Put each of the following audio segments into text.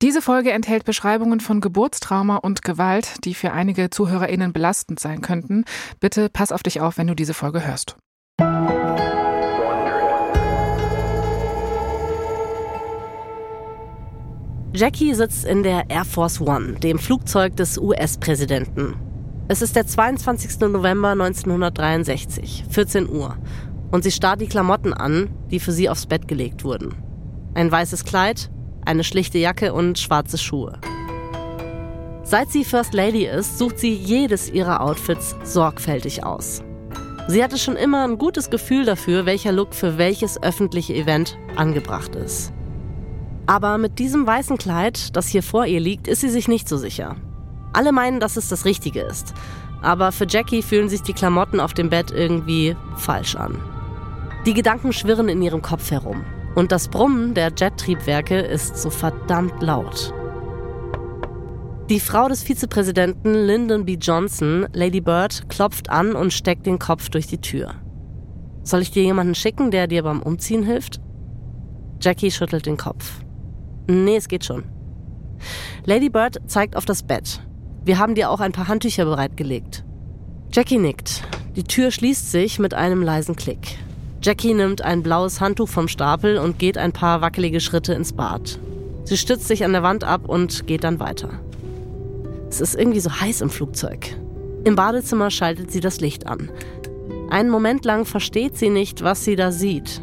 Diese Folge enthält Beschreibungen von Geburtstrauma und Gewalt, die für einige ZuhörerInnen belastend sein könnten. Bitte pass auf dich auf, wenn du diese Folge hörst. Jackie sitzt in der Air Force One, dem Flugzeug des US-Präsidenten. Es ist der 22. November 1963, 14 Uhr, und sie starrt die Klamotten an, die für sie aufs Bett gelegt wurden. Ein weißes Kleid, eine schlichte Jacke und schwarze Schuhe. Seit sie First Lady ist, sucht sie jedes ihrer Outfits sorgfältig aus. Sie hatte schon immer ein gutes Gefühl dafür, welcher Look für welches öffentliche Event angebracht ist. Aber mit diesem weißen Kleid, das hier vor ihr liegt, ist sie sich nicht so sicher. Alle meinen, dass es das Richtige ist. Aber für Jackie fühlen sich die Klamotten auf dem Bett irgendwie falsch an. Die Gedanken schwirren in ihrem Kopf herum. Und das Brummen der Jet-Triebwerke ist so verdammt laut. Die Frau des Vizepräsidenten Lyndon B. Johnson, Lady Bird, klopft an und steckt den Kopf durch die Tür. Soll ich dir jemanden schicken, der dir beim Umziehen hilft? Jackie schüttelt den Kopf. Nee, es geht schon. Lady Bird zeigt auf das Bett. Wir haben dir auch ein paar Handtücher bereitgelegt. Jackie nickt. Die Tür schließt sich mit einem leisen Klick. Jackie nimmt ein blaues Handtuch vom Stapel und geht ein paar wackelige Schritte ins Bad. Sie stützt sich an der Wand ab und geht dann weiter. Es ist irgendwie so heiß im Flugzeug. Im Badezimmer schaltet sie das Licht an. Einen Moment lang versteht sie nicht, was sie da sieht.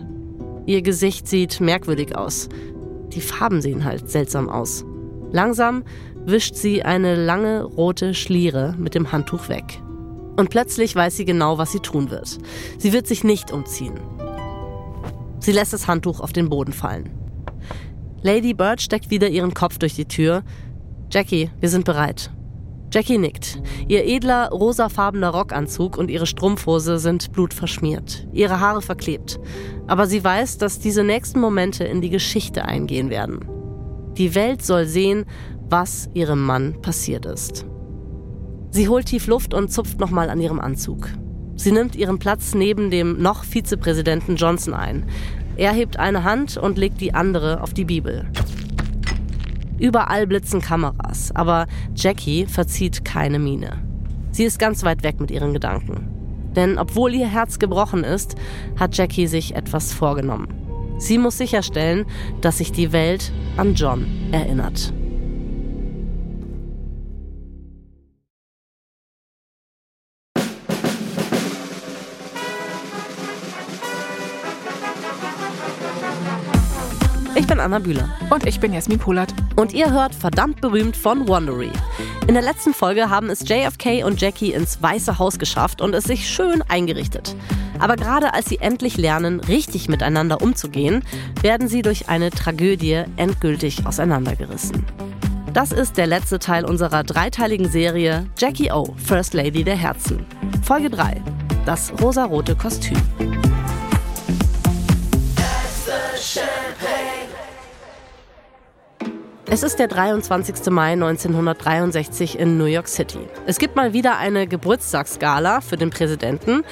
Ihr Gesicht sieht merkwürdig aus. Die Farben sehen halt seltsam aus. Langsam wischt sie eine lange rote Schliere mit dem Handtuch weg. Und plötzlich weiß sie genau, was sie tun wird. Sie wird sich nicht umziehen. Sie lässt das Handtuch auf den Boden fallen. Lady Bird steckt wieder ihren Kopf durch die Tür. Jackie, wir sind bereit. Jackie nickt. Ihr edler, rosafarbener Rockanzug und ihre Strumpfhose sind blutverschmiert, ihre Haare verklebt. Aber sie weiß, dass diese nächsten Momente in die Geschichte eingehen werden. Die Welt soll sehen, was ihrem Mann passiert ist. Sie holt tief Luft und zupft nochmal an ihrem Anzug. Sie nimmt ihren Platz neben dem noch Vizepräsidenten Johnson ein. Er hebt eine Hand und legt die andere auf die Bibel. Überall blitzen Kameras, aber Jackie verzieht keine Miene. Sie ist ganz weit weg mit ihren Gedanken. Denn obwohl ihr Herz gebrochen ist, hat Jackie sich etwas vorgenommen. Sie muss sicherstellen, dass sich die Welt an John erinnert. Anna Bühler. Und ich bin Jasmin Polat. Und ihr hört verdammt berühmt von Wondery. In der letzten Folge haben es JFK und Jackie ins Weiße Haus geschafft und es sich schön eingerichtet. Aber gerade als sie endlich lernen, richtig miteinander umzugehen, werden sie durch eine Tragödie endgültig auseinandergerissen. Das ist der letzte Teil unserer dreiteiligen Serie Jackie O, First Lady der Herzen. Folge 3. Das rosarote Kostüm. Es ist der 23. Mai 1963 in New York City. Es gibt mal wieder eine Geburtstagsgala für den Präsidenten.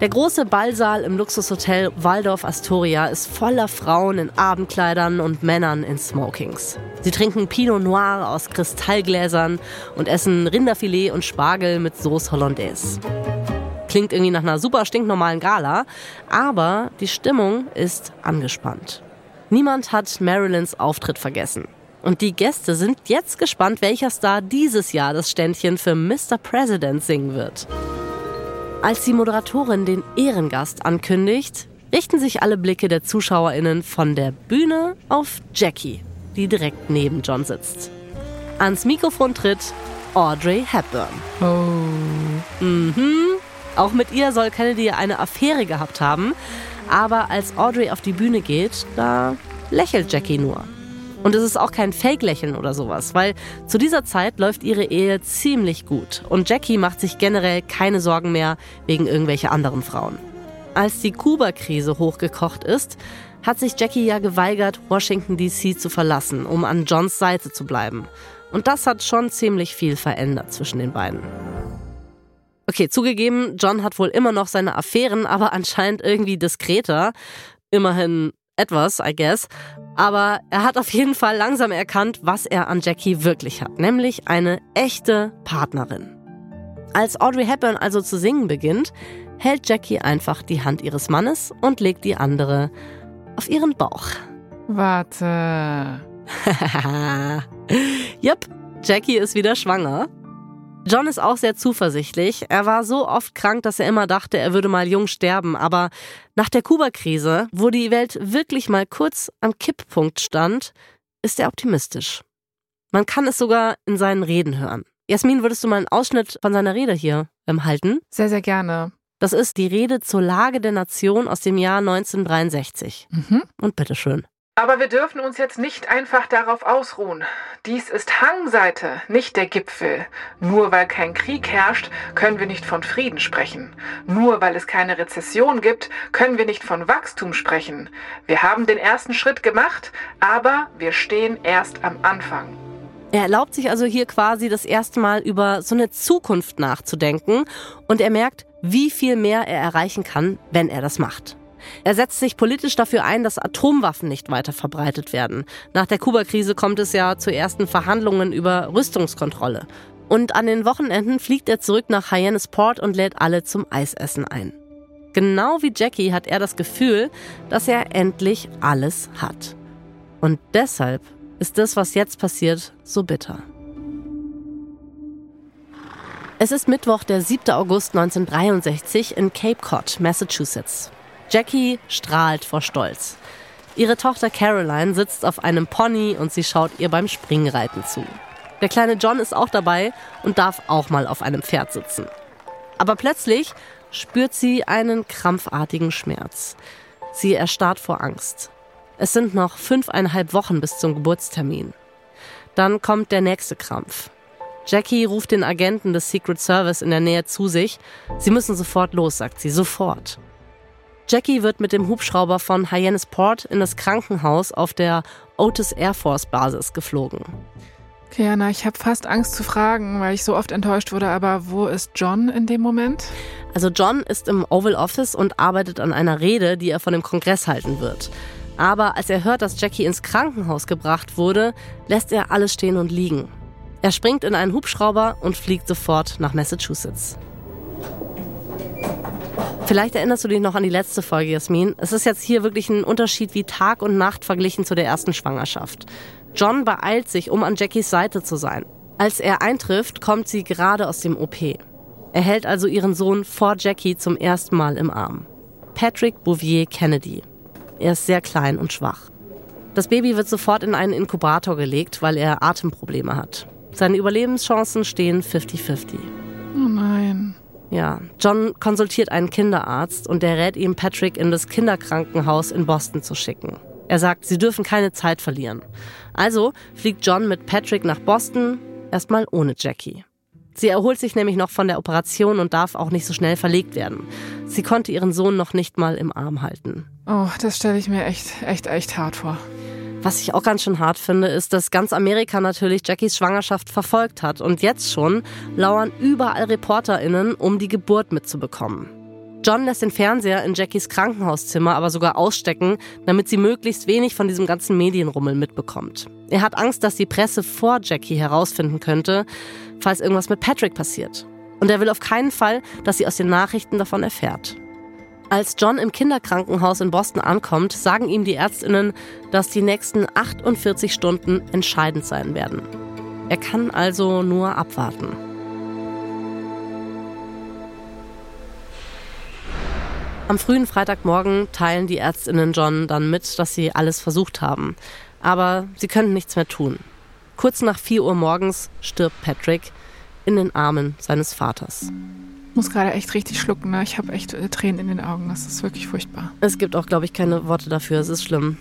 Der große Ballsaal im Luxushotel Waldorf Astoria ist voller Frauen in Abendkleidern und Männern in Smokings. Sie trinken Pinot Noir aus Kristallgläsern und essen Rinderfilet und Spargel mit Sauce Hollandaise. Klingt irgendwie nach einer super stinknormalen Gala, aber die Stimmung ist angespannt. Niemand hat Marilyns Auftritt vergessen. Und die Gäste sind jetzt gespannt, welcher Star dieses Jahr das Ständchen für Mr. President singen wird. Als die Moderatorin den Ehrengast ankündigt, richten sich alle Blicke der ZuschauerInnen von der Bühne auf Jackie, die direkt neben John sitzt. Ans Mikrofon tritt Audrey Hepburn. Oh. Mhm. Auch mit ihr soll Kennedy eine Affäre gehabt haben. Aber als Audrey auf die Bühne geht, da lächelt Jackie nur. Und es ist auch kein Fake-Lächeln oder sowas, weil zu dieser Zeit läuft ihre Ehe ziemlich gut und Jackie macht sich generell keine Sorgen mehr wegen irgendwelcher anderen Frauen. Als die Kuba-Krise hochgekocht ist, hat sich Jackie ja geweigert, Washington DC zu verlassen, um an Johns Seite zu bleiben. Und das hat schon ziemlich viel verändert zwischen den beiden. Okay, zugegeben, John hat wohl immer noch seine Affären, aber anscheinend irgendwie diskreter. Immerhin etwas, I guess. Aber er hat auf jeden Fall langsam erkannt, was er an Jackie wirklich hat, nämlich eine echte Partnerin. Als Audrey Hepburn also zu singen beginnt, hält Jackie einfach die Hand ihres Mannes und legt die andere auf ihren Bauch. Warte. Jupp, Jackie ist wieder schwanger. John ist auch sehr zuversichtlich. Er war so oft krank, dass er immer dachte, er würde mal jung sterben. Aber nach der Kuba-Krise, wo die Welt wirklich mal kurz am Kipppunkt stand, ist er optimistisch. Man kann es sogar in seinen Reden hören. Jasmin, würdest du mal einen Ausschnitt von seiner Rede hier ähm, halten? Sehr, sehr gerne. Das ist die Rede zur Lage der Nation aus dem Jahr 1963. Mhm. Und bitteschön. Aber wir dürfen uns jetzt nicht einfach darauf ausruhen. Dies ist Hangseite, nicht der Gipfel. Nur weil kein Krieg herrscht, können wir nicht von Frieden sprechen. Nur weil es keine Rezession gibt, können wir nicht von Wachstum sprechen. Wir haben den ersten Schritt gemacht, aber wir stehen erst am Anfang. Er erlaubt sich also hier quasi das erste Mal über so eine Zukunft nachzudenken und er merkt, wie viel mehr er erreichen kann, wenn er das macht. Er setzt sich politisch dafür ein, dass Atomwaffen nicht weiter verbreitet werden. Nach der Kuba-Krise kommt es ja zu ersten Verhandlungen über Rüstungskontrolle. Und an den Wochenenden fliegt er zurück nach Hyannisport und lädt alle zum Eisessen ein. Genau wie Jackie hat er das Gefühl, dass er endlich alles hat. Und deshalb ist das, was jetzt passiert, so bitter. Es ist Mittwoch, der 7. August 1963 in Cape Cod, Massachusetts. Jackie strahlt vor Stolz. Ihre Tochter Caroline sitzt auf einem Pony und sie schaut ihr beim Springreiten zu. Der kleine John ist auch dabei und darf auch mal auf einem Pferd sitzen. Aber plötzlich spürt sie einen krampfartigen Schmerz. Sie erstarrt vor Angst. Es sind noch fünfeinhalb Wochen bis zum Geburtstermin. Dann kommt der nächste Krampf. Jackie ruft den Agenten des Secret Service in der Nähe zu sich. Sie müssen sofort los, sagt sie, sofort. Jackie wird mit dem Hubschrauber von Hyannisport in das Krankenhaus auf der Otis Air Force Basis geflogen. Kiana, ich habe fast Angst zu fragen, weil ich so oft enttäuscht wurde, aber wo ist John in dem Moment? Also John ist im Oval Office und arbeitet an einer Rede, die er von dem Kongress halten wird. Aber als er hört, dass Jackie ins Krankenhaus gebracht wurde, lässt er alles stehen und liegen. Er springt in einen Hubschrauber und fliegt sofort nach Massachusetts. Vielleicht erinnerst du dich noch an die letzte Folge, Jasmin. Es ist jetzt hier wirklich ein Unterschied wie Tag und Nacht verglichen zu der ersten Schwangerschaft. John beeilt sich, um an Jackies Seite zu sein. Als er eintrifft, kommt sie gerade aus dem OP. Er hält also ihren Sohn vor Jackie zum ersten Mal im Arm. Patrick Bouvier Kennedy. Er ist sehr klein und schwach. Das Baby wird sofort in einen Inkubator gelegt, weil er Atemprobleme hat. Seine Überlebenschancen stehen 50-50. Ja, John konsultiert einen Kinderarzt und der rät ihm, Patrick in das Kinderkrankenhaus in Boston zu schicken. Er sagt, sie dürfen keine Zeit verlieren. Also fliegt John mit Patrick nach Boston, erstmal ohne Jackie. Sie erholt sich nämlich noch von der Operation und darf auch nicht so schnell verlegt werden. Sie konnte ihren Sohn noch nicht mal im Arm halten. Oh, das stelle ich mir echt, echt, echt hart vor. Was ich auch ganz schön hart finde, ist, dass ganz Amerika natürlich Jackies Schwangerschaft verfolgt hat und jetzt schon lauern überall ReporterInnen, um die Geburt mitzubekommen. John lässt den Fernseher in Jackies Krankenhauszimmer aber sogar ausstecken, damit sie möglichst wenig von diesem ganzen Medienrummel mitbekommt. Er hat Angst, dass die Presse vor Jackie herausfinden könnte, falls irgendwas mit Patrick passiert. Und er will auf keinen Fall, dass sie aus den Nachrichten davon erfährt. Als John im Kinderkrankenhaus in Boston ankommt, sagen ihm die Ärztinnen, dass die nächsten 48 Stunden entscheidend sein werden. Er kann also nur abwarten. Am frühen Freitagmorgen teilen die Ärztinnen John dann mit, dass sie alles versucht haben. Aber sie können nichts mehr tun. Kurz nach 4 Uhr morgens stirbt Patrick in den Armen seines Vaters. Ich muss gerade echt richtig schlucken, ne? Ich habe echt äh, Tränen in den Augen. Das ist wirklich furchtbar. Es gibt auch, glaube ich, keine Worte dafür. Es ist schlimm.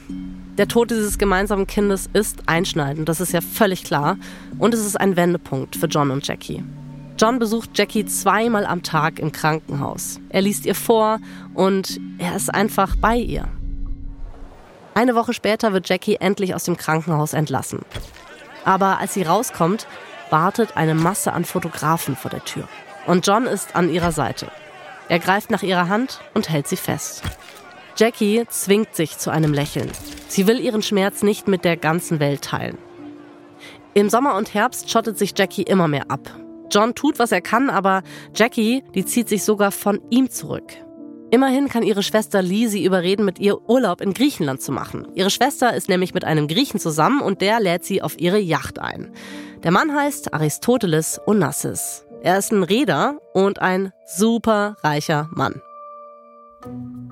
Der Tod dieses gemeinsamen Kindes ist einschneidend, das ist ja völlig klar. Und es ist ein Wendepunkt für John und Jackie. John besucht Jackie zweimal am Tag im Krankenhaus. Er liest ihr vor und er ist einfach bei ihr. Eine Woche später wird Jackie endlich aus dem Krankenhaus entlassen. Aber als sie rauskommt, wartet eine Masse an Fotografen vor der Tür. Und John ist an ihrer Seite. Er greift nach ihrer Hand und hält sie fest. Jackie zwingt sich zu einem Lächeln. Sie will ihren Schmerz nicht mit der ganzen Welt teilen. Im Sommer und Herbst schottet sich Jackie immer mehr ab. John tut, was er kann, aber Jackie, die zieht sich sogar von ihm zurück. Immerhin kann ihre Schwester Lee sie überreden, mit ihr Urlaub in Griechenland zu machen. Ihre Schwester ist nämlich mit einem Griechen zusammen und der lädt sie auf ihre Yacht ein. Der Mann heißt Aristoteles Onassis. Er ist ein Reeder und ein super reicher Mann.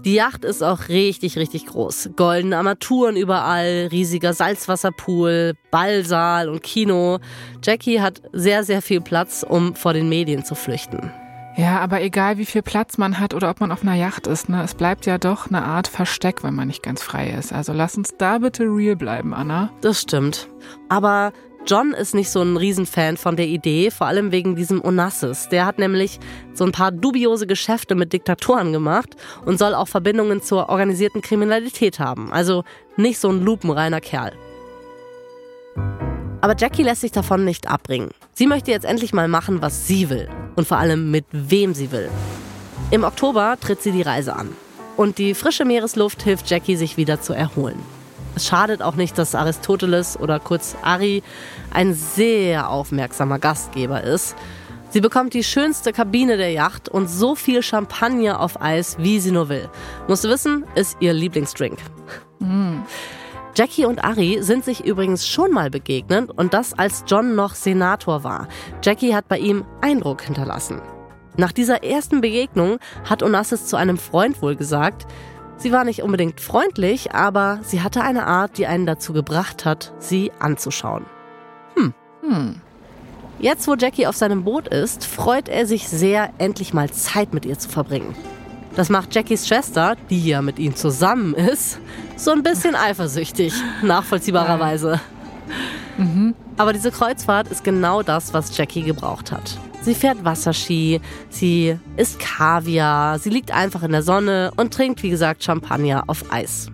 Die Yacht ist auch richtig, richtig groß. Goldene Armaturen überall, riesiger Salzwasserpool, Ballsaal und Kino. Jackie hat sehr, sehr viel Platz, um vor den Medien zu flüchten. Ja, aber egal wie viel Platz man hat oder ob man auf einer Yacht ist, ne, es bleibt ja doch eine Art Versteck, wenn man nicht ganz frei ist. Also lass uns da bitte real bleiben, Anna. Das stimmt. Aber John ist nicht so ein Riesenfan von der Idee, vor allem wegen diesem Onassis. Der hat nämlich so ein paar dubiose Geschäfte mit Diktatoren gemacht und soll auch Verbindungen zur organisierten Kriminalität haben. Also nicht so ein lupenreiner Kerl. Aber Jackie lässt sich davon nicht abbringen. Sie möchte jetzt endlich mal machen, was sie will. Und vor allem mit wem sie will. Im Oktober tritt sie die Reise an. Und die frische Meeresluft hilft Jackie, sich wieder zu erholen. Es schadet auch nicht, dass Aristoteles oder kurz Ari ein sehr aufmerksamer Gastgeber ist. Sie bekommt die schönste Kabine der Yacht und so viel Champagner auf Eis, wie sie nur will. Musst du wissen, ist ihr Lieblingsdrink. Mm. Jackie und Ari sind sich übrigens schon mal begegnet und das als John noch Senator war. Jackie hat bei ihm Eindruck hinterlassen. Nach dieser ersten Begegnung hat Onassis zu einem Freund wohl gesagt, sie war nicht unbedingt freundlich, aber sie hatte eine Art, die einen dazu gebracht hat, sie anzuschauen. Hm. Hm. Jetzt, wo Jackie auf seinem Boot ist, freut er sich sehr, endlich mal Zeit mit ihr zu verbringen. Das macht Jackies Schwester, die ja mit ihm zusammen ist, so ein bisschen eifersüchtig, nachvollziehbarerweise. Mhm. Aber diese Kreuzfahrt ist genau das, was Jackie gebraucht hat. Sie fährt Wasserski, sie isst Kaviar, sie liegt einfach in der Sonne und trinkt, wie gesagt, Champagner auf Eis.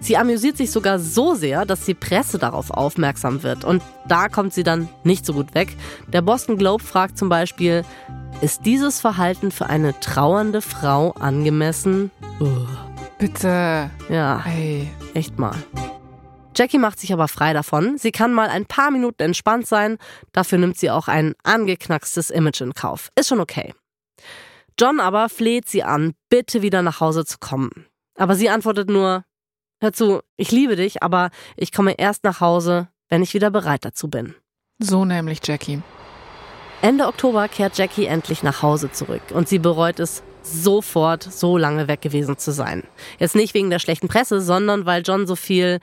Sie amüsiert sich sogar so sehr, dass die Presse darauf aufmerksam wird. Und da kommt sie dann nicht so gut weg. Der Boston Globe fragt zum Beispiel, ist dieses Verhalten für eine trauernde Frau angemessen? Bitte. Ja, hey. echt mal. Jackie macht sich aber frei davon. Sie kann mal ein paar Minuten entspannt sein. Dafür nimmt sie auch ein angeknackstes Image in Kauf. Ist schon okay. John aber fleht sie an, bitte wieder nach Hause zu kommen. Aber sie antwortet nur, hör zu, ich liebe dich, aber ich komme erst nach Hause, wenn ich wieder bereit dazu bin. So nämlich Jackie. Ende Oktober kehrt Jackie endlich nach Hause zurück und sie bereut es sofort, so lange weg gewesen zu sein. Jetzt nicht wegen der schlechten Presse, sondern weil John so viel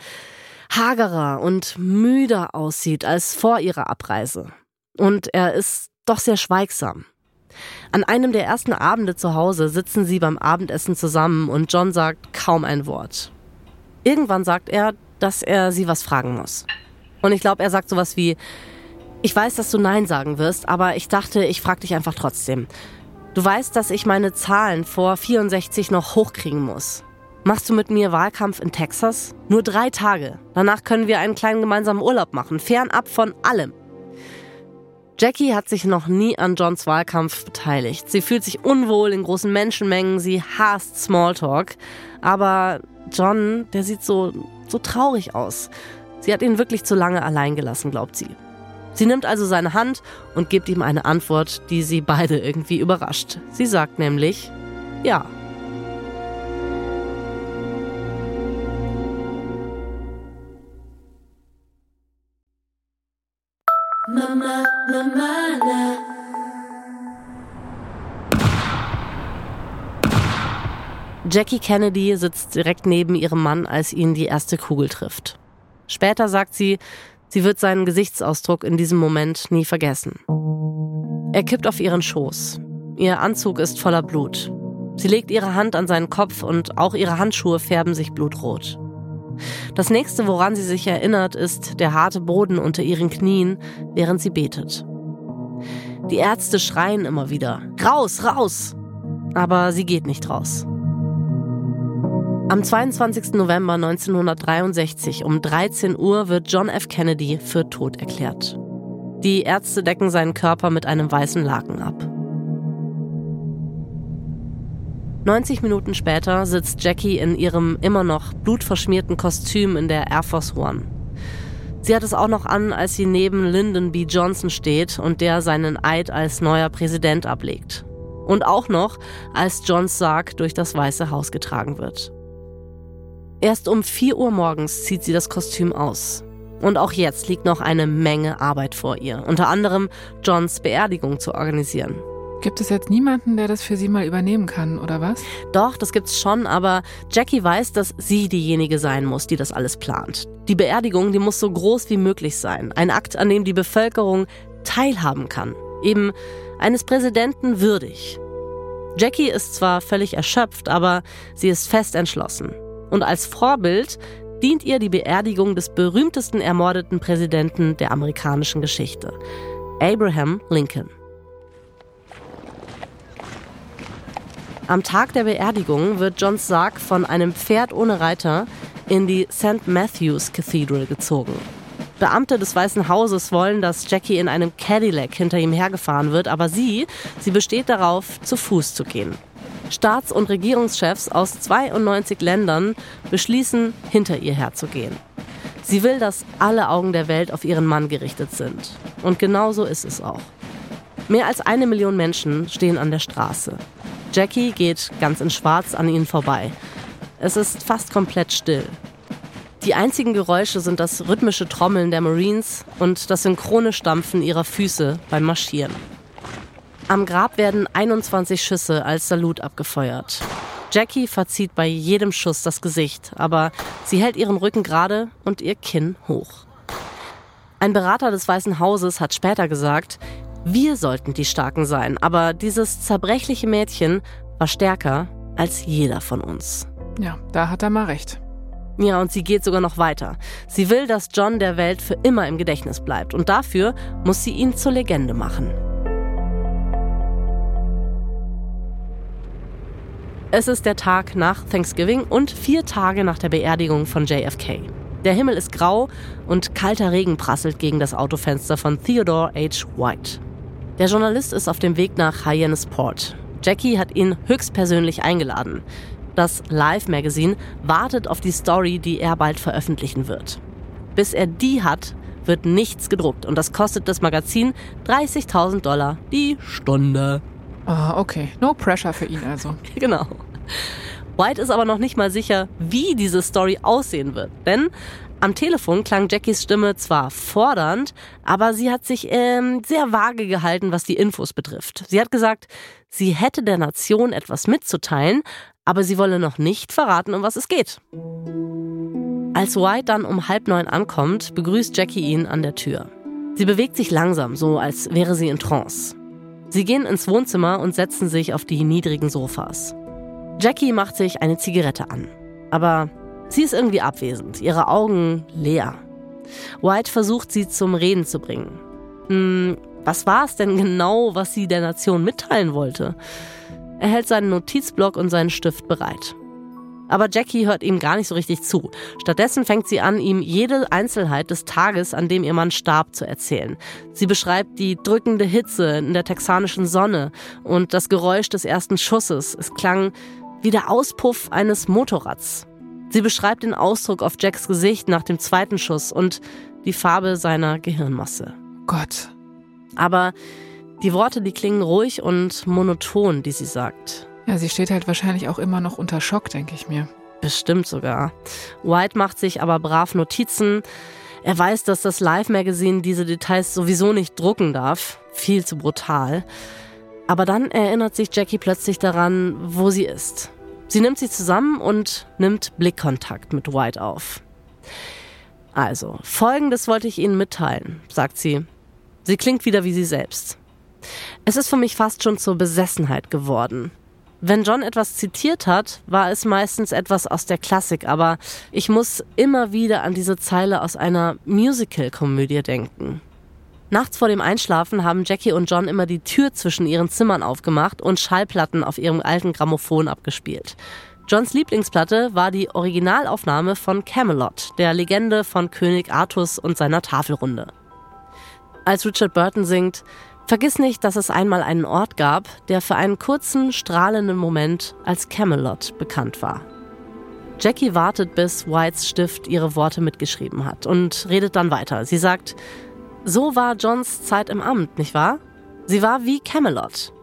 hagerer und müder aussieht als vor ihrer Abreise. Und er ist doch sehr schweigsam. An einem der ersten Abende zu Hause sitzen sie beim Abendessen zusammen und John sagt kaum ein Wort. Irgendwann sagt er, dass er sie was fragen muss. Und ich glaube, er sagt sowas wie, ich weiß, dass du Nein sagen wirst, aber ich dachte, ich frag dich einfach trotzdem. Du weißt, dass ich meine Zahlen vor 64 noch hochkriegen muss. Machst du mit mir Wahlkampf in Texas? Nur drei Tage. Danach können wir einen kleinen gemeinsamen Urlaub machen, fernab von allem. Jackie hat sich noch nie an Johns Wahlkampf beteiligt. Sie fühlt sich unwohl in großen Menschenmengen, sie hasst Smalltalk. Aber John, der sieht so, so traurig aus. Sie hat ihn wirklich zu lange allein gelassen, glaubt sie. Sie nimmt also seine Hand und gibt ihm eine Antwort, die sie beide irgendwie überrascht. Sie sagt nämlich ja. Jackie Kennedy sitzt direkt neben ihrem Mann, als ihn die erste Kugel trifft. Später sagt sie, Sie wird seinen Gesichtsausdruck in diesem Moment nie vergessen. Er kippt auf ihren Schoß. Ihr Anzug ist voller Blut. Sie legt ihre Hand an seinen Kopf und auch ihre Handschuhe färben sich blutrot. Das nächste, woran sie sich erinnert, ist der harte Boden unter ihren Knien, während sie betet. Die Ärzte schreien immer wieder, raus, raus! Aber sie geht nicht raus. Am 22. November 1963 um 13 Uhr wird John F. Kennedy für tot erklärt. Die Ärzte decken seinen Körper mit einem weißen Laken ab. 90 Minuten später sitzt Jackie in ihrem immer noch blutverschmierten Kostüm in der Air Force One. Sie hat es auch noch an, als sie neben Lyndon B. Johnson steht und der seinen Eid als neuer Präsident ablegt. Und auch noch, als Johns Sarg durch das Weiße Haus getragen wird. Erst um 4 Uhr morgens zieht sie das Kostüm aus. Und auch jetzt liegt noch eine Menge Arbeit vor ihr, unter anderem Johns Beerdigung zu organisieren. Gibt es jetzt niemanden, der das für sie mal übernehmen kann, oder was? Doch, das gibt's schon, aber Jackie weiß, dass sie diejenige sein muss, die das alles plant. Die Beerdigung, die muss so groß wie möglich sein. Ein Akt, an dem die Bevölkerung teilhaben kann. Eben eines Präsidenten würdig. Jackie ist zwar völlig erschöpft, aber sie ist fest entschlossen. Und als Vorbild dient ihr die Beerdigung des berühmtesten ermordeten Präsidenten der amerikanischen Geschichte, Abraham Lincoln. Am Tag der Beerdigung wird Johns Sarg von einem Pferd ohne Reiter in die St. Matthews Cathedral gezogen. Beamte des Weißen Hauses wollen, dass Jackie in einem Cadillac hinter ihm hergefahren wird, aber sie, sie besteht darauf, zu Fuß zu gehen. Staats- und Regierungschefs aus 92 Ländern beschließen, hinter ihr herzugehen. Sie will, dass alle Augen der Welt auf ihren Mann gerichtet sind. Und genau so ist es auch. Mehr als eine Million Menschen stehen an der Straße. Jackie geht ganz in Schwarz an ihnen vorbei. Es ist fast komplett still. Die einzigen Geräusche sind das rhythmische Trommeln der Marines und das synchrone Stampfen ihrer Füße beim Marschieren. Am Grab werden 21 Schüsse als Salut abgefeuert. Jackie verzieht bei jedem Schuss das Gesicht, aber sie hält ihren Rücken gerade und ihr Kinn hoch. Ein Berater des Weißen Hauses hat später gesagt, wir sollten die Starken sein, aber dieses zerbrechliche Mädchen war stärker als jeder von uns. Ja, da hat er mal recht. Ja, und sie geht sogar noch weiter. Sie will, dass John der Welt für immer im Gedächtnis bleibt und dafür muss sie ihn zur Legende machen. Es ist der Tag nach Thanksgiving und vier Tage nach der Beerdigung von JFK. Der Himmel ist grau und kalter Regen prasselt gegen das Autofenster von Theodore H. White. Der Journalist ist auf dem Weg nach Hyannisport. Jackie hat ihn höchstpersönlich eingeladen. Das Live Magazine wartet auf die Story, die er bald veröffentlichen wird. Bis er die hat, wird nichts gedruckt und das kostet das Magazin 30.000 Dollar die Stunde. Ah, okay. No pressure für ihn also. genau. White ist aber noch nicht mal sicher, wie diese Story aussehen wird. Denn am Telefon klang Jackies Stimme zwar fordernd, aber sie hat sich ähm, sehr vage gehalten, was die Infos betrifft. Sie hat gesagt, sie hätte der Nation etwas mitzuteilen, aber sie wolle noch nicht verraten, um was es geht. Als White dann um halb neun ankommt, begrüßt Jackie ihn an der Tür. Sie bewegt sich langsam, so als wäre sie in Trance. Sie gehen ins Wohnzimmer und setzen sich auf die niedrigen Sofas. Jackie macht sich eine Zigarette an. Aber sie ist irgendwie abwesend, ihre Augen leer. White versucht sie zum Reden zu bringen. Hm, was war es denn genau, was sie der Nation mitteilen wollte? Er hält seinen Notizblock und seinen Stift bereit. Aber Jackie hört ihm gar nicht so richtig zu. Stattdessen fängt sie an, ihm jede Einzelheit des Tages, an dem ihr Mann starb, zu erzählen. Sie beschreibt die drückende Hitze in der texanischen Sonne und das Geräusch des ersten Schusses. Es klang wie der Auspuff eines Motorrads. Sie beschreibt den Ausdruck auf Jacks Gesicht nach dem zweiten Schuss und die Farbe seiner Gehirnmasse. Gott. Aber die Worte, die klingen ruhig und monoton, die sie sagt. Ja, sie steht halt wahrscheinlich auch immer noch unter Schock, denke ich mir. Bestimmt sogar. White macht sich aber brav Notizen. Er weiß, dass das Live-Magazin diese Details sowieso nicht drucken darf. Viel zu brutal. Aber dann erinnert sich Jackie plötzlich daran, wo sie ist. Sie nimmt sie zusammen und nimmt Blickkontakt mit White auf. Also, folgendes wollte ich Ihnen mitteilen, sagt sie. Sie klingt wieder wie sie selbst. Es ist für mich fast schon zur Besessenheit geworden. Wenn John etwas zitiert hat, war es meistens etwas aus der Klassik, aber ich muss immer wieder an diese Zeile aus einer Musical-Komödie denken. Nachts vor dem Einschlafen haben Jackie und John immer die Tür zwischen ihren Zimmern aufgemacht und Schallplatten auf ihrem alten Grammophon abgespielt. Johns Lieblingsplatte war die Originalaufnahme von Camelot, der Legende von König Artus und seiner Tafelrunde. Als Richard Burton singt, Vergiss nicht, dass es einmal einen Ort gab, der für einen kurzen, strahlenden Moment als Camelot bekannt war. Jackie wartet, bis Whites Stift ihre Worte mitgeschrieben hat und redet dann weiter. Sie sagt, so war Johns Zeit im Amt, nicht wahr? Sie war wie Camelot.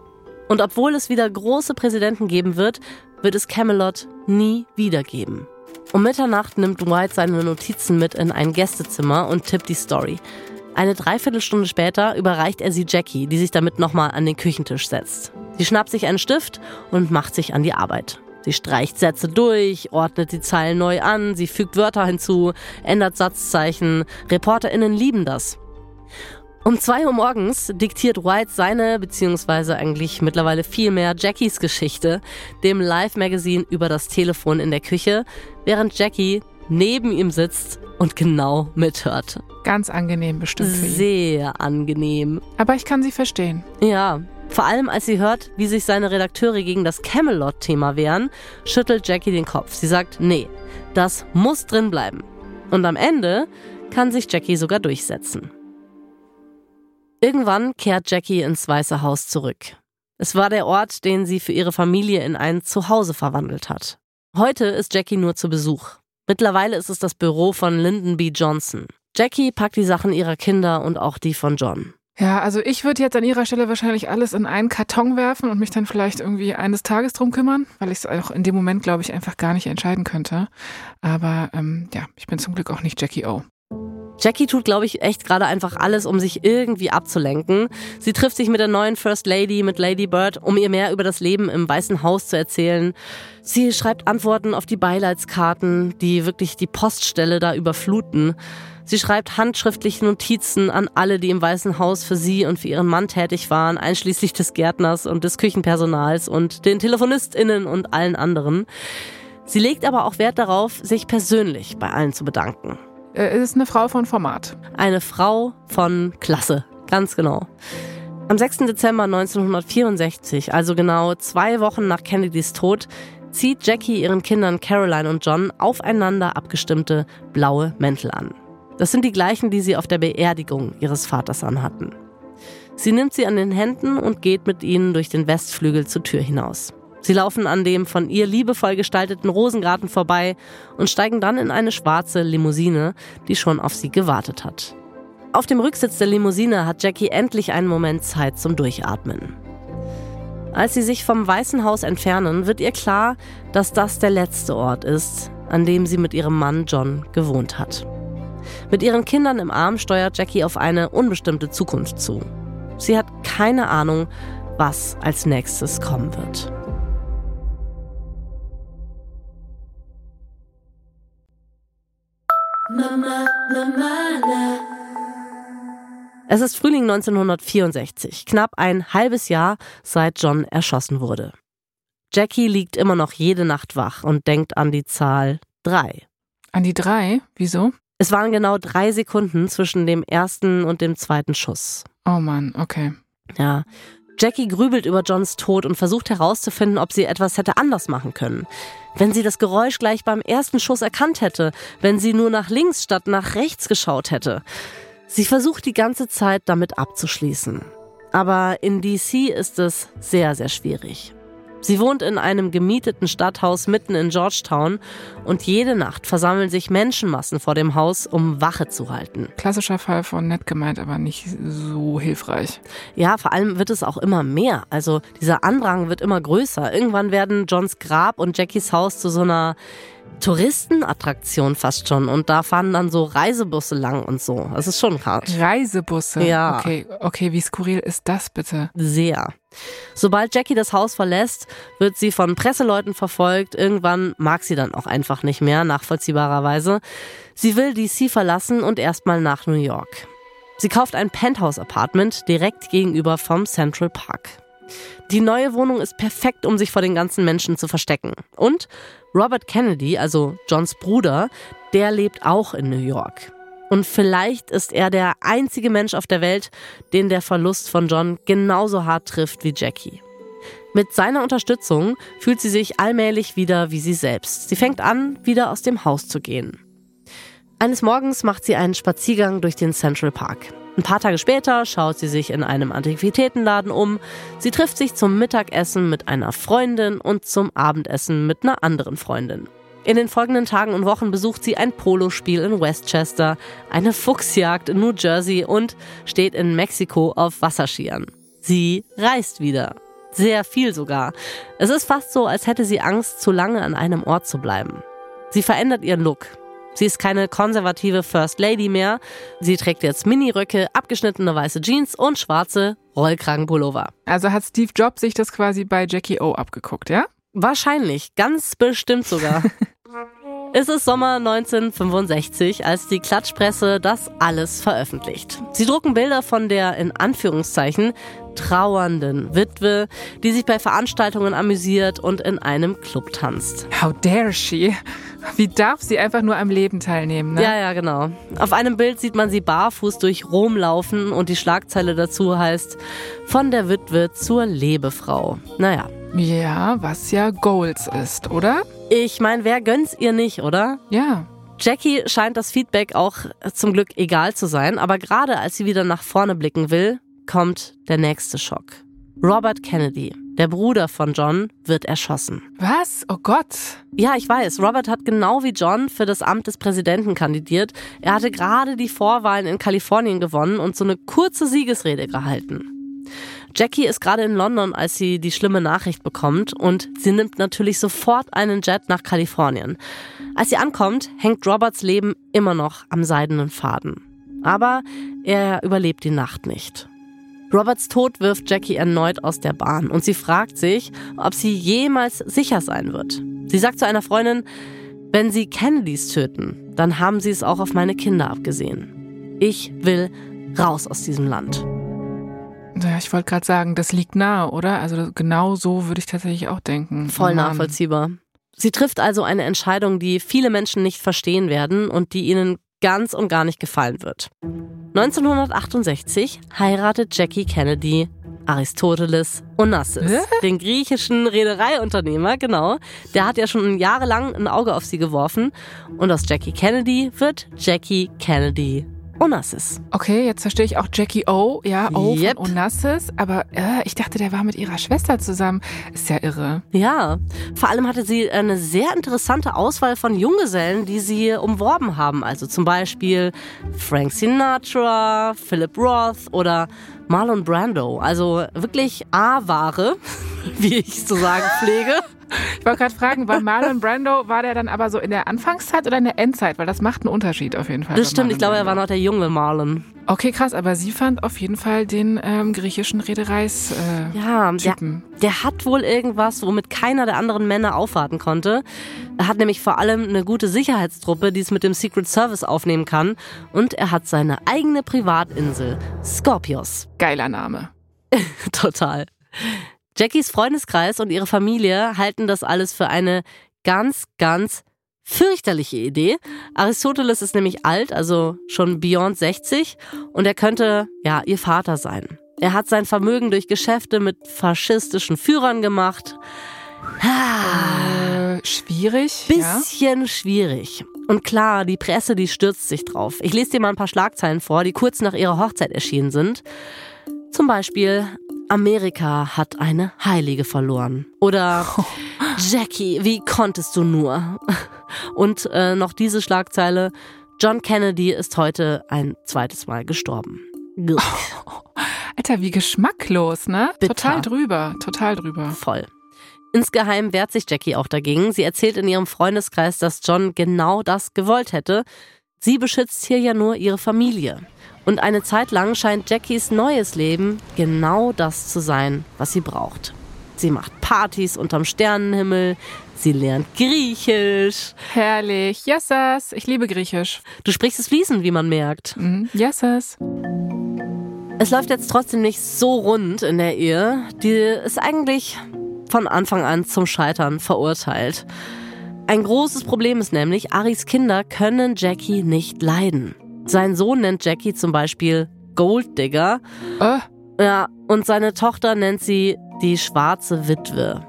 Und obwohl es wieder große Präsidenten geben wird, wird es Camelot nie wieder geben. Um Mitternacht nimmt White seine Notizen mit in ein Gästezimmer und tippt die Story. Eine Dreiviertelstunde später überreicht er sie Jackie, die sich damit nochmal an den Küchentisch setzt. Sie schnappt sich einen Stift und macht sich an die Arbeit. Sie streicht Sätze durch, ordnet die Zeilen neu an, sie fügt Wörter hinzu, ändert Satzzeichen. ReporterInnen lieben das. Um 2 Uhr morgens diktiert White seine, beziehungsweise eigentlich mittlerweile viel mehr Jackies Geschichte, dem Live-Magazin über das Telefon in der Küche, während Jackie neben ihm sitzt und genau mithört. Ganz angenehm bestimmt für ihn. Sehr angenehm. Aber ich kann sie verstehen. Ja, vor allem als sie hört, wie sich seine Redakteure gegen das Camelot-Thema wehren, schüttelt Jackie den Kopf. Sie sagt, nee, das muss drin bleiben. Und am Ende kann sich Jackie sogar durchsetzen. Irgendwann kehrt Jackie ins Weiße Haus zurück. Es war der Ort, den sie für ihre Familie in ein Zuhause verwandelt hat. Heute ist Jackie nur zu Besuch. Mittlerweile ist es das Büro von Lyndon B. Johnson. Jackie packt die Sachen ihrer Kinder und auch die von John. Ja, also ich würde jetzt an ihrer Stelle wahrscheinlich alles in einen Karton werfen und mich dann vielleicht irgendwie eines Tages drum kümmern, weil ich es auch in dem Moment, glaube ich, einfach gar nicht entscheiden könnte. Aber ähm, ja, ich bin zum Glück auch nicht Jackie O. Jackie tut, glaube ich, echt gerade einfach alles, um sich irgendwie abzulenken. Sie trifft sich mit der neuen First Lady, mit Lady Bird, um ihr mehr über das Leben im Weißen Haus zu erzählen. Sie schreibt Antworten auf die Beileidskarten, die wirklich die Poststelle da überfluten. Sie schreibt handschriftliche Notizen an alle, die im Weißen Haus für sie und für ihren Mann tätig waren, einschließlich des Gärtners und des Küchenpersonals und den TelefonistInnen und allen anderen. Sie legt aber auch Wert darauf, sich persönlich bei allen zu bedanken. Äh, es ist eine Frau von Format. Eine Frau von Klasse, ganz genau. Am 6. Dezember 1964, also genau zwei Wochen nach Kennedys Tod, zieht Jackie ihren Kindern Caroline und John aufeinander abgestimmte blaue Mäntel an. Das sind die gleichen, die sie auf der Beerdigung ihres Vaters anhatten. Sie nimmt sie an den Händen und geht mit ihnen durch den Westflügel zur Tür hinaus. Sie laufen an dem von ihr liebevoll gestalteten Rosengarten vorbei und steigen dann in eine schwarze Limousine, die schon auf sie gewartet hat. Auf dem Rücksitz der Limousine hat Jackie endlich einen Moment Zeit zum Durchatmen. Als sie sich vom Weißen Haus entfernen, wird ihr klar, dass das der letzte Ort ist, an dem sie mit ihrem Mann John gewohnt hat. Mit ihren Kindern im Arm steuert Jackie auf eine unbestimmte Zukunft zu. Sie hat keine Ahnung, was als nächstes kommen wird. Es ist Frühling 1964, knapp ein halbes Jahr seit John erschossen wurde. Jackie liegt immer noch jede Nacht wach und denkt an die Zahl drei. An die drei? Wieso? Es waren genau drei Sekunden zwischen dem ersten und dem zweiten Schuss. Oh Mann, okay. Ja. Jackie grübelt über Johns Tod und versucht herauszufinden, ob sie etwas hätte anders machen können. Wenn sie das Geräusch gleich beim ersten Schuss erkannt hätte, wenn sie nur nach links statt nach rechts geschaut hätte. Sie versucht die ganze Zeit damit abzuschließen. Aber in DC ist es sehr, sehr schwierig. Sie wohnt in einem gemieteten Stadthaus mitten in Georgetown und jede Nacht versammeln sich Menschenmassen vor dem Haus, um Wache zu halten. Klassischer Fall von nett gemeint, aber nicht so hilfreich. Ja, vor allem wird es auch immer mehr. Also dieser Andrang wird immer größer. Irgendwann werden Johns Grab und Jackies Haus zu so einer Touristenattraktion fast schon. Und da fahren dann so Reisebusse lang und so. Das ist schon hart. Reisebusse? Ja. Okay, okay, wie skurril ist das bitte? Sehr. Sobald Jackie das Haus verlässt, wird sie von Presseleuten verfolgt. Irgendwann mag sie dann auch einfach nicht mehr, nachvollziehbarerweise. Sie will DC verlassen und erstmal nach New York. Sie kauft ein Penthouse-Apartment direkt gegenüber vom Central Park. Die neue Wohnung ist perfekt, um sich vor den ganzen Menschen zu verstecken. Und Robert Kennedy, also Johns Bruder, der lebt auch in New York. Und vielleicht ist er der einzige Mensch auf der Welt, den der Verlust von John genauso hart trifft wie Jackie. Mit seiner Unterstützung fühlt sie sich allmählich wieder wie sie selbst. Sie fängt an, wieder aus dem Haus zu gehen. Eines Morgens macht sie einen Spaziergang durch den Central Park. Ein paar Tage später schaut sie sich in einem Antiquitätenladen um. Sie trifft sich zum Mittagessen mit einer Freundin und zum Abendessen mit einer anderen Freundin. In den folgenden Tagen und Wochen besucht sie ein Polospiel in Westchester, eine Fuchsjagd in New Jersey und steht in Mexiko auf Wasserskiern. Sie reist wieder. Sehr viel sogar. Es ist fast so, als hätte sie Angst, zu lange an einem Ort zu bleiben. Sie verändert ihren Look. Sie ist keine konservative First Lady mehr. Sie trägt jetzt Miniröcke, abgeschnittene weiße Jeans und schwarze Rollkragenpullover. Also hat Steve Jobs sich das quasi bei Jackie O abgeguckt, ja? Wahrscheinlich, ganz bestimmt sogar. Es ist Sommer 1965, als die Klatschpresse das alles veröffentlicht. Sie drucken Bilder von der in Anführungszeichen trauernden Witwe, die sich bei Veranstaltungen amüsiert und in einem Club tanzt. How dare she? Wie darf sie einfach nur am Leben teilnehmen? Ne? Ja, ja, genau. Auf einem Bild sieht man sie barfuß durch Rom laufen und die Schlagzeile dazu heißt Von der Witwe zur Lebefrau. Naja. Ja, was ja Goals ist, oder? Ich meine, wer gönnt's ihr nicht, oder? Ja. Jackie scheint das Feedback auch zum Glück egal zu sein, aber gerade als sie wieder nach vorne blicken will, kommt der nächste Schock. Robert Kennedy, der Bruder von John, wird erschossen. Was? Oh Gott. Ja, ich weiß. Robert hat genau wie John für das Amt des Präsidenten kandidiert. Er hatte gerade die Vorwahlen in Kalifornien gewonnen und so eine kurze Siegesrede gehalten. Jackie ist gerade in London, als sie die schlimme Nachricht bekommt und sie nimmt natürlich sofort einen Jet nach Kalifornien. Als sie ankommt, hängt Roberts Leben immer noch am seidenen Faden. Aber er überlebt die Nacht nicht. Roberts Tod wirft Jackie erneut aus der Bahn und sie fragt sich, ob sie jemals sicher sein wird. Sie sagt zu einer Freundin, wenn sie Kennedys töten, dann haben sie es auch auf meine Kinder abgesehen. Ich will raus aus diesem Land. Ja, ich wollte gerade sagen, das liegt nahe, oder? Also genau so würde ich tatsächlich auch denken. Voll oh nachvollziehbar. Sie trifft also eine Entscheidung, die viele Menschen nicht verstehen werden und die ihnen ganz und gar nicht gefallen wird. 1968 heiratet Jackie Kennedy Aristoteles Onassis, Hä? den griechischen Reedereiunternehmer, genau. Der hat ja schon jahrelang ein Auge auf sie geworfen und aus Jackie Kennedy wird Jackie Kennedy Onassis. Okay, jetzt verstehe ich auch Jackie O, ja, O yep. von Onassis, aber äh, ich dachte, der war mit ihrer Schwester zusammen. Ist ja irre. Ja, vor allem hatte sie eine sehr interessante Auswahl von Junggesellen, die sie umworben haben. Also zum Beispiel Frank Sinatra, Philip Roth oder Marlon Brando. Also wirklich A-Ware, wie ich zu sagen pflege. Ich wollte gerade fragen, war Marlon Brando, war der dann aber so in der Anfangszeit oder in der Endzeit? Weil das macht einen Unterschied auf jeden Fall. Das stimmt, ich glaube, er war noch der junge Marlon. Okay, krass, aber sie fand auf jeden Fall den ähm, griechischen Reedereis äh, ja, Typen. Der, der hat wohl irgendwas, womit keiner der anderen Männer aufwarten konnte. Er hat nämlich vor allem eine gute Sicherheitstruppe, die es mit dem Secret Service aufnehmen kann. Und er hat seine eigene Privatinsel, Skorpios. Geiler Name. Total. Jackies Freundeskreis und ihre Familie halten das alles für eine ganz, ganz fürchterliche Idee. Aristoteles ist nämlich alt, also schon beyond 60 und er könnte, ja, ihr Vater sein. Er hat sein Vermögen durch Geschäfte mit faschistischen Führern gemacht. Äh, schwierig. Bisschen ja. schwierig. Und klar, die Presse, die stürzt sich drauf. Ich lese dir mal ein paar Schlagzeilen vor, die kurz nach ihrer Hochzeit erschienen sind. Zum Beispiel, Amerika hat eine Heilige verloren. Oder Jackie, wie konntest du nur? Und äh, noch diese Schlagzeile, John Kennedy ist heute ein zweites Mal gestorben. Oh, Alter, wie geschmacklos, ne? Bitter. Total drüber, total drüber. Voll. Insgeheim wehrt sich Jackie auch dagegen. Sie erzählt in ihrem Freundeskreis, dass John genau das gewollt hätte. Sie beschützt hier ja nur ihre Familie. Und eine Zeit lang scheint Jackies neues Leben genau das zu sein, was sie braucht. Sie macht Partys unterm Sternenhimmel, sie lernt Griechisch. Herrlich, yeses, ich liebe Griechisch. Du sprichst es fließend, wie man merkt. Mhm. Yeses. Es läuft jetzt trotzdem nicht so rund in der Ehe. Die ist eigentlich von Anfang an zum Scheitern verurteilt. Ein großes Problem ist nämlich, Aris Kinder können Jackie nicht leiden. Sein Sohn nennt Jackie zum Beispiel Golddigger. Äh? Ja, und seine Tochter nennt sie die schwarze Witwe.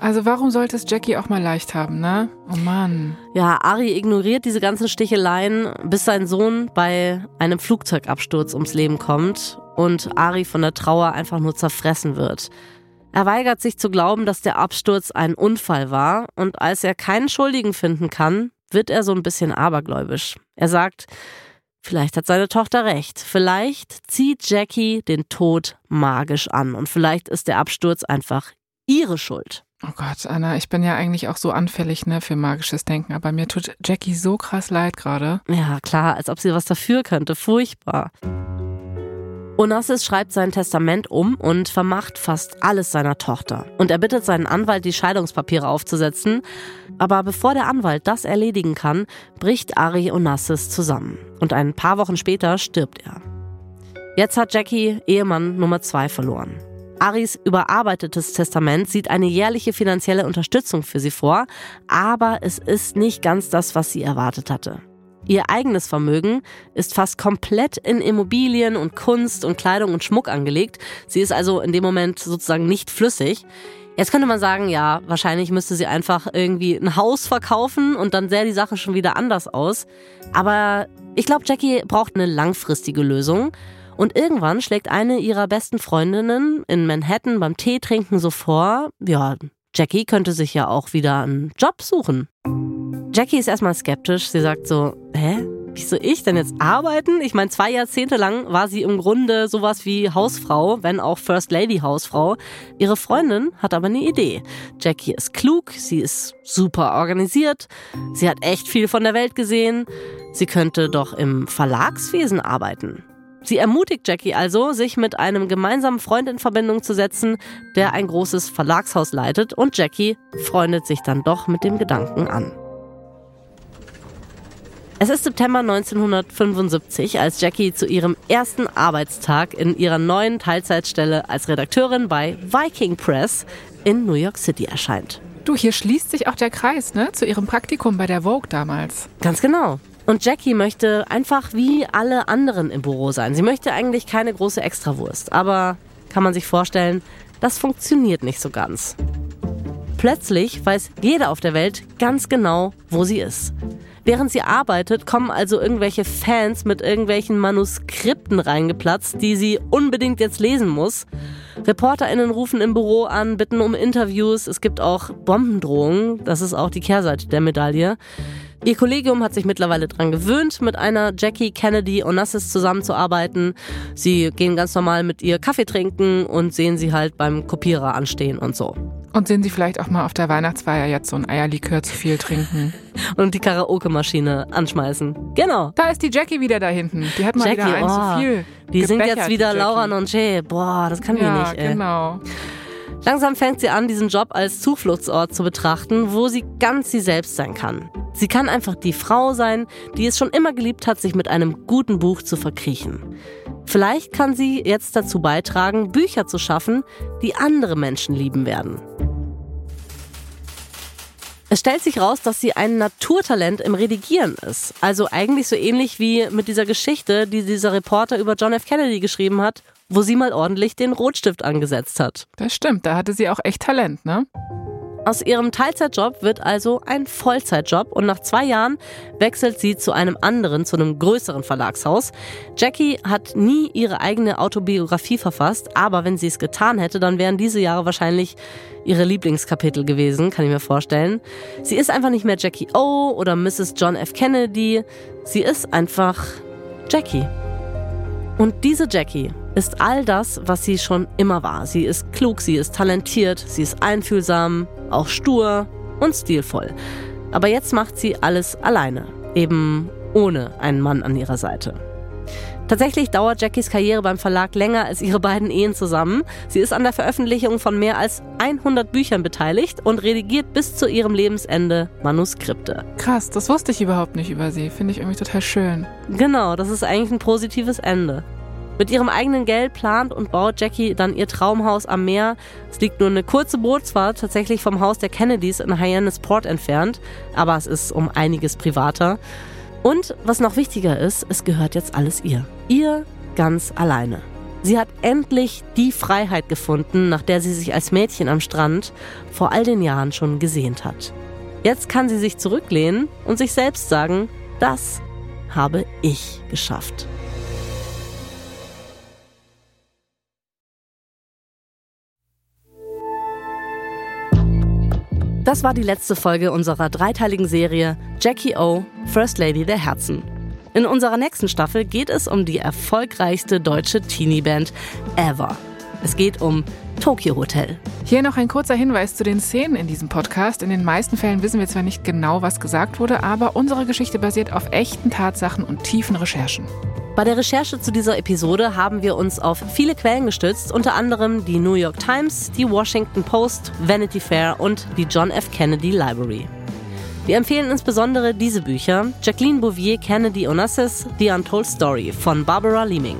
Also warum sollte es Jackie auch mal leicht haben, ne? Oh Mann. Ja, Ari ignoriert diese ganzen Sticheleien, bis sein Sohn bei einem Flugzeugabsturz ums Leben kommt und Ari von der Trauer einfach nur zerfressen wird. Er weigert sich zu glauben, dass der Absturz ein Unfall war und als er keinen Schuldigen finden kann, wird er so ein bisschen abergläubisch. Er sagt, vielleicht hat seine Tochter recht, vielleicht zieht Jackie den Tod magisch an und vielleicht ist der Absturz einfach ihre Schuld. Oh Gott, Anna, ich bin ja eigentlich auch so anfällig ne, für magisches Denken, aber mir tut Jackie so krass leid gerade. Ja, klar, als ob sie was dafür könnte. Furchtbar. Onassis schreibt sein Testament um und vermacht fast alles seiner Tochter. Und er bittet seinen Anwalt, die Scheidungspapiere aufzusetzen. Aber bevor der Anwalt das erledigen kann, bricht Ari Onassis zusammen. Und ein paar Wochen später stirbt er. Jetzt hat Jackie Ehemann Nummer zwei verloren. Aris überarbeitetes Testament sieht eine jährliche finanzielle Unterstützung für sie vor, aber es ist nicht ganz das, was sie erwartet hatte. Ihr eigenes Vermögen ist fast komplett in Immobilien und Kunst und Kleidung und Schmuck angelegt. Sie ist also in dem Moment sozusagen nicht flüssig. Jetzt könnte man sagen, ja, wahrscheinlich müsste sie einfach irgendwie ein Haus verkaufen und dann sähe die Sache schon wieder anders aus. Aber ich glaube, Jackie braucht eine langfristige Lösung. Und irgendwann schlägt eine ihrer besten Freundinnen in Manhattan beim Tee trinken so vor, ja, Jackie könnte sich ja auch wieder einen Job suchen. Jackie ist erstmal skeptisch. Sie sagt so, hä? Wie soll ich denn jetzt arbeiten? Ich meine, zwei Jahrzehnte lang war sie im Grunde sowas wie Hausfrau, wenn auch First Lady Hausfrau. Ihre Freundin hat aber eine Idee. Jackie ist klug, sie ist super organisiert, sie hat echt viel von der Welt gesehen. Sie könnte doch im Verlagswesen arbeiten. Sie ermutigt Jackie also, sich mit einem gemeinsamen Freund in Verbindung zu setzen, der ein großes Verlagshaus leitet und Jackie freundet sich dann doch mit dem Gedanken an. Es ist September 1975, als Jackie zu ihrem ersten Arbeitstag in ihrer neuen Teilzeitstelle als Redakteurin bei Viking Press in New York City erscheint. Du, hier schließt sich auch der Kreis, ne? Zu ihrem Praktikum bei der Vogue damals. Ganz genau. Und Jackie möchte einfach wie alle anderen im Büro sein. Sie möchte eigentlich keine große Extrawurst. Aber kann man sich vorstellen, das funktioniert nicht so ganz. Plötzlich weiß jeder auf der Welt ganz genau, wo sie ist. Während sie arbeitet, kommen also irgendwelche Fans mit irgendwelchen Manuskripten reingeplatzt, die sie unbedingt jetzt lesen muss. ReporterInnen rufen im Büro an, bitten um Interviews. Es gibt auch Bombendrohungen. Das ist auch die Kehrseite der Medaille. Ihr Kollegium hat sich mittlerweile daran gewöhnt, mit einer Jackie Kennedy Onassis zusammenzuarbeiten. Sie gehen ganz normal mit ihr Kaffee trinken und sehen sie halt beim Kopierer anstehen und so. Und sehen Sie vielleicht auch mal auf der Weihnachtsfeier jetzt so ein Eierlikör zu viel trinken. und die Karaoke-Maschine anschmeißen. Genau. Da ist die Jackie wieder da hinten. Die hat mal Jackie, wieder eins oh, zu viel. Die singt jetzt wieder Laura Nonche. Boah, das kann ja, die nicht, ey. genau. Langsam fängt sie an, diesen Job als Zufluchtsort zu betrachten, wo sie ganz sie selbst sein kann. Sie kann einfach die Frau sein, die es schon immer geliebt hat, sich mit einem guten Buch zu verkriechen. Vielleicht kann sie jetzt dazu beitragen, Bücher zu schaffen, die andere Menschen lieben werden. Es stellt sich raus, dass sie ein Naturtalent im Redigieren ist. Also eigentlich so ähnlich wie mit dieser Geschichte, die dieser Reporter über John F. Kennedy geschrieben hat, wo sie mal ordentlich den Rotstift angesetzt hat. Das stimmt, da hatte sie auch echt Talent, ne? Aus ihrem Teilzeitjob wird also ein Vollzeitjob und nach zwei Jahren wechselt sie zu einem anderen, zu einem größeren Verlagshaus. Jackie hat nie ihre eigene Autobiografie verfasst, aber wenn sie es getan hätte, dann wären diese Jahre wahrscheinlich ihre Lieblingskapitel gewesen, kann ich mir vorstellen. Sie ist einfach nicht mehr Jackie O oder Mrs. John F. Kennedy. Sie ist einfach Jackie. Und diese Jackie ist all das, was sie schon immer war. Sie ist klug, sie ist talentiert, sie ist einfühlsam, auch stur und stilvoll. Aber jetzt macht sie alles alleine, eben ohne einen Mann an ihrer Seite. Tatsächlich dauert Jackies Karriere beim Verlag länger als ihre beiden Ehen zusammen. Sie ist an der Veröffentlichung von mehr als 100 Büchern beteiligt und redigiert bis zu ihrem Lebensende Manuskripte. Krass, das wusste ich überhaupt nicht über sie. Finde ich irgendwie total schön. Genau, das ist eigentlich ein positives Ende. Mit ihrem eigenen Geld plant und baut Jackie dann ihr Traumhaus am Meer. Es liegt nur eine kurze Bootsfahrt tatsächlich vom Haus der Kennedys in Hyannisport entfernt, aber es ist um einiges privater. Und was noch wichtiger ist, es gehört jetzt alles ihr. Ihr ganz alleine. Sie hat endlich die Freiheit gefunden, nach der sie sich als Mädchen am Strand vor all den Jahren schon gesehnt hat. Jetzt kann sie sich zurücklehnen und sich selbst sagen, das habe ich geschafft. Das war die letzte Folge unserer dreiteiligen Serie Jackie O, First Lady der Herzen. In unserer nächsten Staffel geht es um die erfolgreichste deutsche Teenie-Band ever. Es geht um Tokyo Hotel. Hier noch ein kurzer Hinweis zu den Szenen in diesem Podcast. In den meisten Fällen wissen wir zwar nicht genau, was gesagt wurde, aber unsere Geschichte basiert auf echten Tatsachen und tiefen Recherchen. Bei der Recherche zu dieser Episode haben wir uns auf viele Quellen gestützt, unter anderem die New York Times, die Washington Post, Vanity Fair und die John F. Kennedy Library. Wir empfehlen insbesondere diese Bücher: Jacqueline Bouvier Kennedy Onassis, The Untold Story von Barbara Leeming,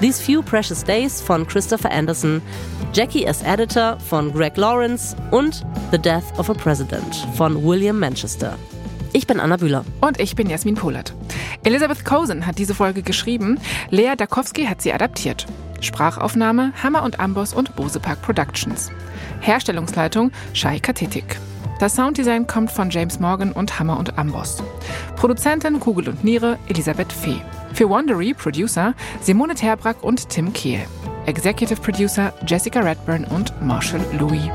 These Few Precious Days von Christopher Anderson, Jackie as Editor von Greg Lawrence und The Death of a President von William Manchester. Ich bin Anna Bühler. Und ich bin Jasmin Polat. Elisabeth Cosen hat diese Folge geschrieben. Lea Dakowski hat sie adaptiert. Sprachaufnahme Hammer und Amboss und Bosepark Productions. Herstellungsleitung Shai Katetik. Das Sounddesign kommt von James Morgan und Hammer und Amboss. Produzentin Kugel und Niere Elisabeth Fee. Für Wondery Producer Simone Terbrack und Tim Kehl. Executive Producer Jessica Redburn und Marshall Louis.